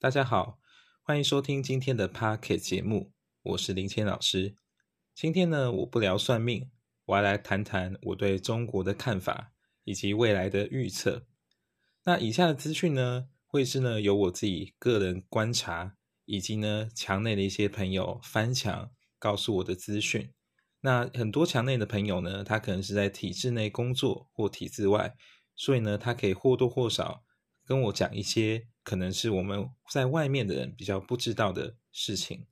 大家好，欢迎收听今天的 p a r k e t 节目，我是林谦老师。今天呢，我不聊算命，我要来谈谈我对中国的看法以及未来的预测。那以下的资讯呢，会是呢由我自己个人观察，以及呢墙内的一些朋友翻墙告诉我的资讯。那很多墙内的朋友呢，他可能是在体制内工作或体制外，所以呢，他可以或多或少跟我讲一些。可能是我们在外面的人比较不知道的事情。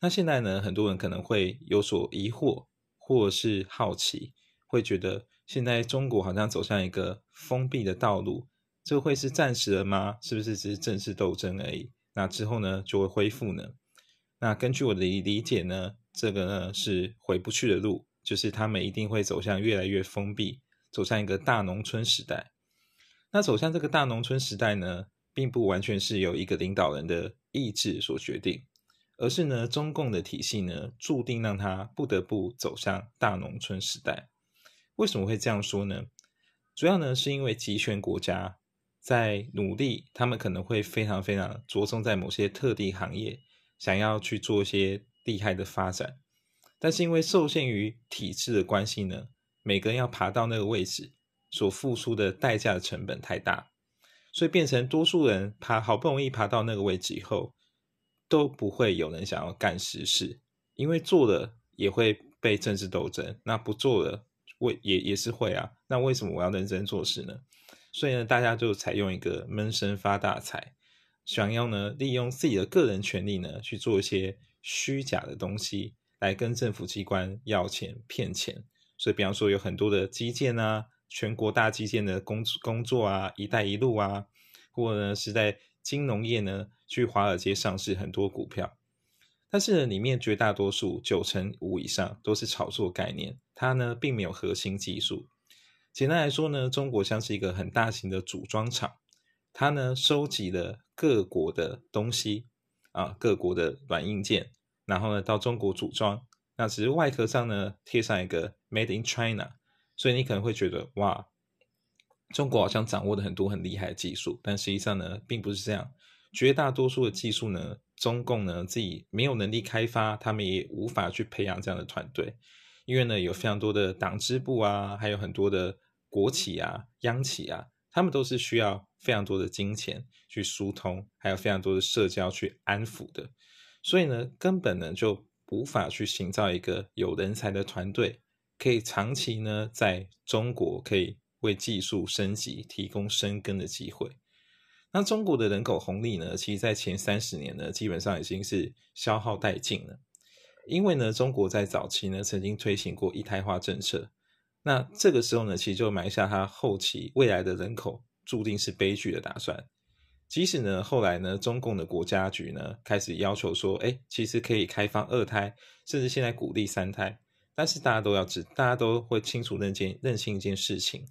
那现在呢，很多人可能会有所疑惑，或是好奇，会觉得现在中国好像走向一个封闭的道路，这会是暂时的吗？是不是只是政治斗争而已？那之后呢，就会恢复呢？那根据我的理解呢，这个呢是回不去的路，就是他们一定会走向越来越封闭，走向一个大农村时代。那走向这个大农村时代呢？并不完全是由一个领导人的意志所决定，而是呢，中共的体系呢，注定让他不得不走向大农村时代。为什么会这样说呢？主要呢，是因为集权国家在努力，他们可能会非常非常着重在某些特定行业，想要去做一些厉害的发展，但是因为受限于体制的关系呢，每个人要爬到那个位置，所付出的代价的成本太大。所以变成多数人爬好不容易爬到那个位置以后，都不会有人想要干实事，因为做了也会被政治斗争，那不做了，为也也是会啊。那为什么我要认真做事呢？所以呢，大家就采用一个闷声发大财，想要呢利用自己的个人权利呢去做一些虚假的东西，来跟政府机关要钱骗钱。所以，比方说有很多的基建啊。全国大基建的工工作啊，一带一路啊，或呢是在金融业呢，去华尔街上市很多股票，但是呢，里面绝大多数九成五以上都是炒作概念，它呢并没有核心技术。简单来说呢，中国像是一个很大型的组装厂，它呢收集了各国的东西啊，各国的软硬件，然后呢到中国组装，那只是外壳上呢贴上一个 Made in China。所以你可能会觉得哇，中国好像掌握了很多很厉害的技术，但实际上呢，并不是这样。绝大多数的技术呢，中共呢自己没有能力开发，他们也无法去培养这样的团队，因为呢有非常多的党支部啊，还有很多的国企啊、央企啊，他们都是需要非常多的金钱去疏通，还有非常多的社交去安抚的，所以呢，根本呢就无法去营造一个有人才的团队。可以长期呢，在中国可以为技术升级提供生根的机会。那中国的人口红利呢，其实在前三十年呢，基本上已经是消耗殆尽了。因为呢，中国在早期呢，曾经推行过一胎化政策。那这个时候呢，其实就埋下它后期未来的人口注定是悲剧的打算。即使呢，后来呢，中共的国家局呢，开始要求说，哎，其实可以开放二胎，甚至现在鼓励三胎。但是大家都要知，大家都会清楚认件认清一件事情，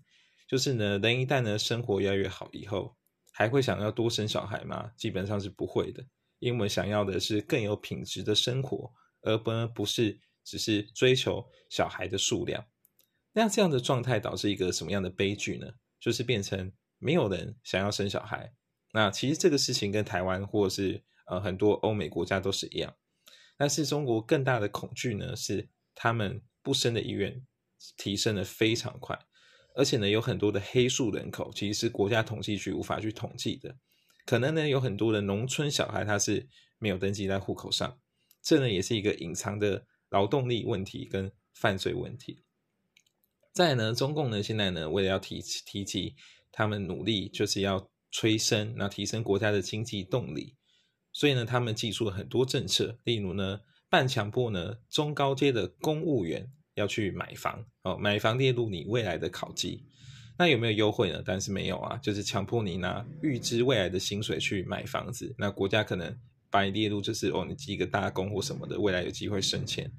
就是呢，人一旦呢生活越来越好以后，还会想要多生小孩吗？基本上是不会的，因为我们想要的是更有品质的生活，而不不是只是追求小孩的数量。那这样的状态导致一个什么样的悲剧呢？就是变成没有人想要生小孩。那其实这个事情跟台湾或者是呃很多欧美国家都是一样，但是中国更大的恐惧呢是。他们不生的意愿提升的非常快，而且呢，有很多的黑数人口，其实是国家统计局无法去统计的。可能呢，有很多的农村小孩他是没有登记在户口上，这呢也是一个隐藏的劳动力问题跟犯罪问题。再呢，中共呢现在呢为了要提提及他们努力就是要催生，那提升国家的经济动力，所以呢，他们寄出了很多政策，例如呢。半强迫呢，中高阶的公务员要去买房哦，买房列入你未来的考绩。那有没有优惠呢？但是没有啊，就是强迫你拿预支未来的薪水去买房子。那国家可能把你列入，就是哦，你积一个大工或什么的，未来有机会升迁。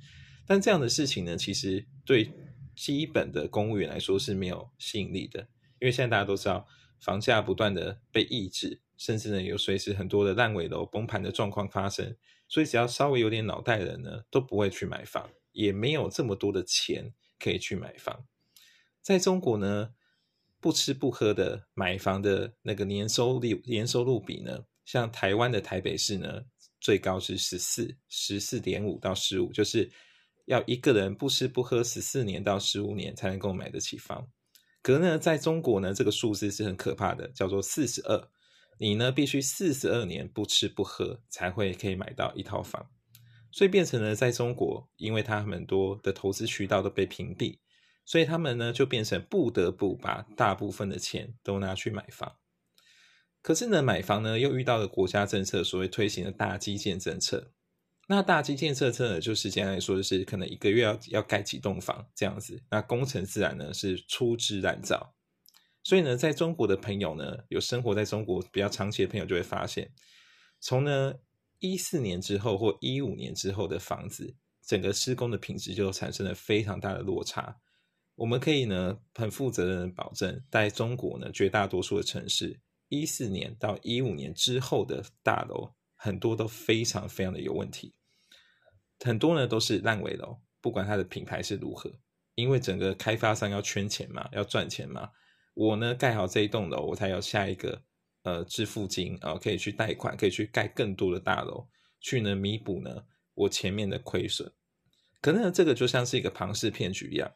但这样的事情呢，其实对基本的公务员来说是没有吸引力的，因为现在大家都知道，房价不断的被抑制，甚至呢有随时很多的烂尾楼崩盘的状况发生。所以，只要稍微有点脑袋的人呢，都不会去买房，也没有这么多的钱可以去买房。在中国呢，不吃不喝的买房的那个年收入年收入比呢，像台湾的台北市呢，最高是十四十四点五到十五，就是要一个人不吃不喝十四年到十五年才能够买得起房。可呢，在中国呢，这个数字是很可怕的，叫做四十二。你呢，必须四十二年不吃不喝才会可以买到一套房。所以变成了在中国，因为他很多的投资渠道都被屏蔽，所以他们呢就变成不得不把大部分的钱都拿去买房。可是呢，买房呢又遇到了国家政策所谓推行的大基建政策。那大基建政策呢，就是简单来说，就是可能一个月要要盖几栋房这样子。那工程自然呢是粗制滥造。所以呢，在中国的朋友呢，有生活在中国比较长期的朋友就会发现，从呢。一四年之后或一五年之后的房子，整个施工的品质就产生了非常大的落差。我们可以呢很负责任的保证，在中国呢绝大多数的城市，一四年到一五年之后的大楼，很多都非常非常的有问题，很多呢都是烂尾楼，不管它的品牌是如何，因为整个开发商要圈钱嘛，要赚钱嘛，我呢盖好这一栋楼，我才有下一个。呃，支付金啊，可以去贷款，可以去盖更多的大楼，去呢弥补呢我前面的亏损。可能这个就像是一个庞氏骗局一样，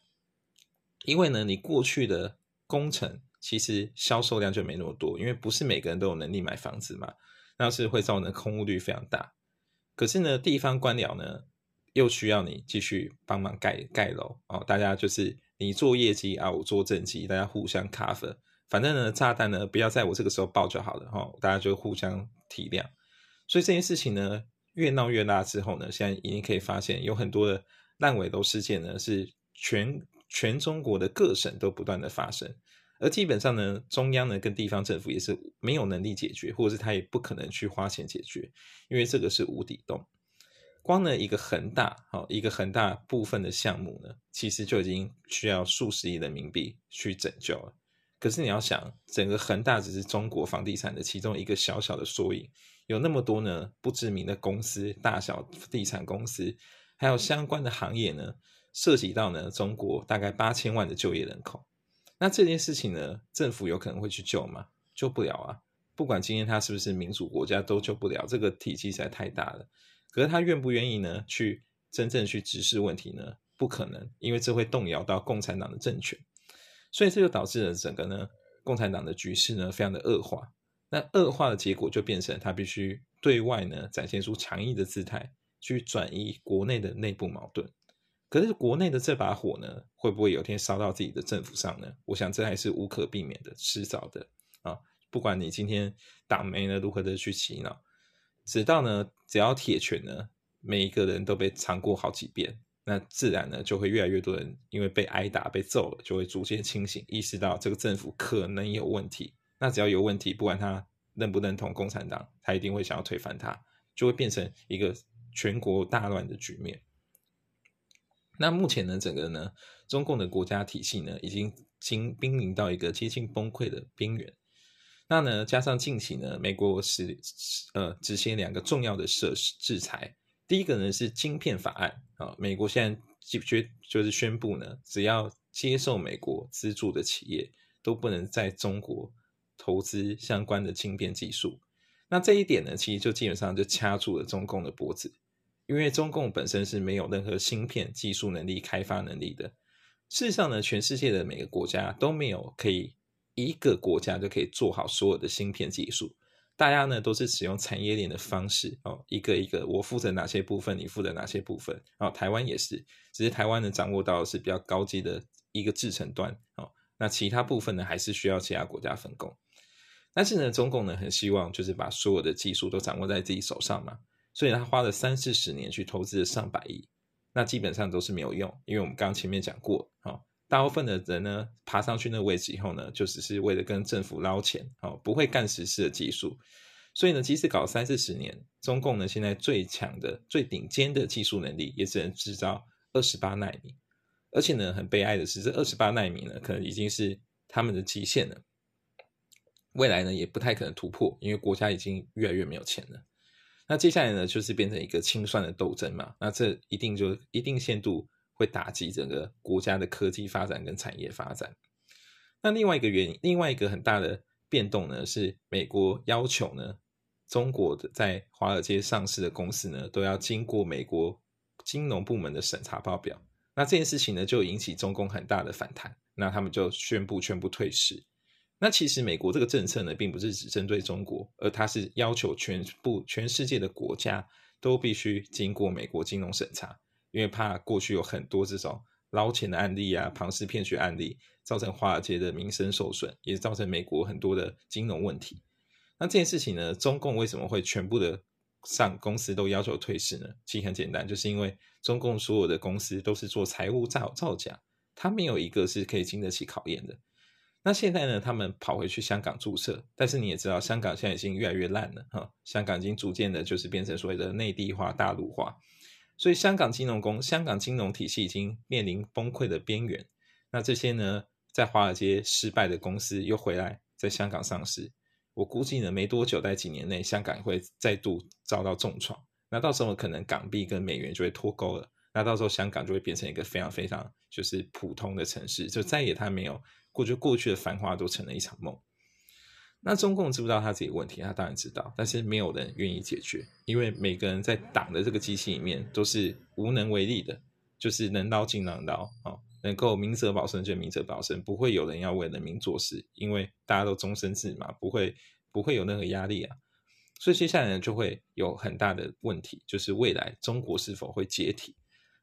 因为呢，你过去的工程其实销售量就没那么多，因为不是每个人都有能力买房子嘛，那是会造成空屋率非常大。可是呢，地方官僚呢又需要你继续帮忙盖盖楼哦，大家就是你做业绩啊，我做政绩，大家互相 cover。反正呢，炸弹呢不要在我这个时候爆就好了哈，大家就互相体谅。所以这件事情呢越闹越大之后呢，现在已经可以发现有很多的烂尾楼事件呢是全全中国的各省都不断的发生，而基本上呢，中央呢跟地方政府也是没有能力解决，或者是他也不可能去花钱解决，因为这个是无底洞。光呢一个恒大，好一个很大部分的项目呢，其实就已经需要数十亿人民币去拯救了。可是你要想，整个恒大只是中国房地产的其中一个小小的缩影，有那么多呢不知名的公司、大小地产公司，还有相关的行业呢，涉及到呢中国大概八千万的就业人口。那这件事情呢，政府有可能会去救吗？救不了啊！不管今天它是不是民主国家，都救不了。这个体积实在太大了。可是他愿不愿意呢？去真正去直视问题呢？不可能，因为这会动摇到共产党的政权。所以这就导致了整个呢，共产党的局势呢非常的恶化。那恶化的结果就变成他必须对外呢展现出强硬的姿态，去转移国内的内部矛盾。可是国内的这把火呢，会不会有天烧到自己的政府上呢？我想这还是无可避免的，迟早的啊。不管你今天党媒呢如何的去洗脑，直到呢只要铁拳呢，每一个人都被尝过好几遍。那自然呢，就会越来越多人因为被挨打、被揍了，就会逐渐清醒，意识到这个政府可能有问题。那只要有问题，不管他认不认同共产党，他一定会想要推翻他，就会变成一个全国大乱的局面。那目前呢，整个呢，中共的国家体系呢，已经经濒临到一个接近崩溃的边缘。那呢，加上近期呢，美国是呃执行两个重要的设施制裁。第一个呢是晶片法案啊，美国现在决就是宣布呢，只要接受美国资助的企业都不能在中国投资相关的晶片技术。那这一点呢，其实就基本上就掐住了中共的脖子，因为中共本身是没有任何芯片技术能力、开发能力的。事实上呢，全世界的每个国家都没有可以一个国家就可以做好所有的芯片技术。大家呢都是使用产业链的方式哦，一个一个，我负责哪些部分，你负责哪些部分哦。台湾也是，只是台湾呢掌握到是比较高级的一个制程端哦，那其他部分呢还是需要其他国家分工。但是呢，中共呢很希望就是把所有的技术都掌握在自己手上嘛，所以他花了三四十年去投资了上百亿，那基本上都是没有用，因为我们刚前面讲过哦。大部分的人呢，爬上去那个位置以后呢，就只是为了跟政府捞钱，哦，不会干实事的技术。所以呢，即使搞三四十年，中共呢现在最强的、最顶尖的技术能力，也只能制造二十八纳米。而且呢，很悲哀的是，这二十八纳米呢，可能已经是他们的极限了。未来呢，也不太可能突破，因为国家已经越来越没有钱了。那接下来呢，就是变成一个清算的斗争嘛。那这一定就一定限度。会打击整个国家的科技发展跟产业发展。那另外一个原因，另外一个很大的变动呢，是美国要求呢，中国的在华尔街上市的公司呢，都要经过美国金融部门的审查报表。那这件事情呢，就引起中共很大的反弹。那他们就宣布全部退市。那其实美国这个政策呢，并不是只针对中国，而它是要求全部全世界的国家都必须经过美国金融审查，因为怕过去有很多这种捞钱的案例啊、庞氏骗局案例，造成华尔街的名声受损，也造成美国很多的金融问题。那这件事情呢，中共为什么会全部的上公司都要求退市呢？其实很简单，就是因为中共所有的公司都是做财务造造假，它没有一个是可以经得起考验的。那现在呢，他们跑回去香港注册，但是你也知道，香港现在已经越来越烂了哈，香港已经逐渐的就是变成所谓的内地化、大陆化，所以香港金融公、香港金融体系已经面临崩溃的边缘。那这些呢，在华尔街失败的公司又回来在香港上市。我估计呢，没多久，在几年内，香港会再度遭到重创。那到时候可能港币跟美元就会脱钩了。那到时候香港就会变成一个非常非常就是普通的城市，就再也它没有过去过去的繁华都成了一场梦。那中共知不知道他自己问题？他当然知道，但是没有人愿意解决，因为每个人在党的这个机器里面都是无能为力的，就是能捞尽能捞啊。能够明哲保身就明哲保身，不会有人要为人民做事，因为大家都终身制嘛，不会不会有任何压力啊。所以接下来呢，就会有很大的问题，就是未来中国是否会解体？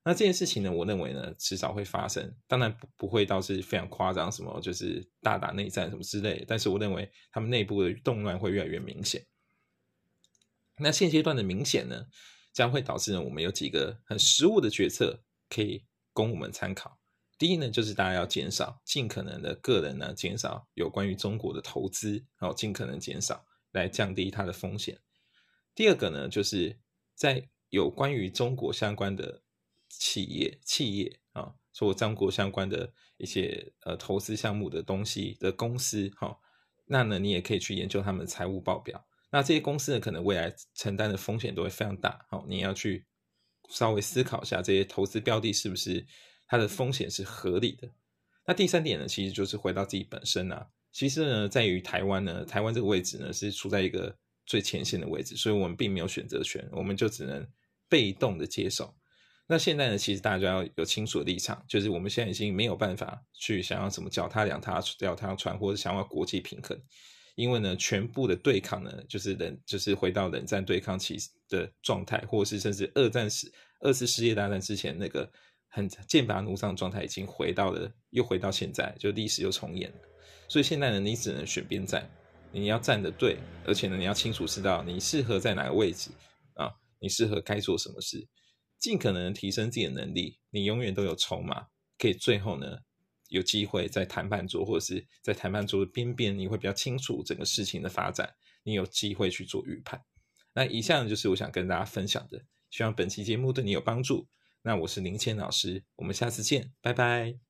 那这件事情呢，我认为呢，迟早会发生，当然不不会到是非常夸张，什么就是大打内战什么之类，但是我认为他们内部的动乱会越来越明显。那现阶段的明显呢，将会导致呢，我们有几个很实务的决策可以供我们参考。第一呢，就是大家要减少尽可能的个人呢，减少有关于中国的投资，然后尽可能减少来降低它的风险。第二个呢，就是在有关于中国相关的企业、企业啊，做张国相关的一些呃投资项目的东西的公司，哈，那呢，你也可以去研究他们的财务报表。那这些公司呢，可能未来承担的风险都会非常大，好，你要去稍微思考一下这些投资标的是不是。它的风险是合理的。那第三点呢，其实就是回到自己本身啊。其实呢，在于台湾呢，台湾这个位置呢，是处在一个最前线的位置，所以我们并没有选择权，我们就只能被动的接受。那现在呢，其实大家要有清楚的立场，就是我们现在已经没有办法去想要什么脚踏两踏脚踏船，或者想要国际平衡，因为呢，全部的对抗呢，就是冷，就是回到冷战对抗期的状态，或是甚至二战时二次世界大战之前那个。很剑拔弩张的状态已经回到了，又回到现在，就历史又重演了。所以现在呢，你只能选边站，你要站的对，而且呢，你要清楚知道你适合在哪个位置啊，你适合该做什么事，尽可能提升自己的能力。你永远都有筹码，可以最后呢有机会在谈判桌或者是在谈判桌的边边，你会比较清楚整个事情的发展，你有机会去做预判。那以上就是我想跟大家分享的，希望本期节目对你有帮助。那我是林谦老师，我们下次见，拜拜。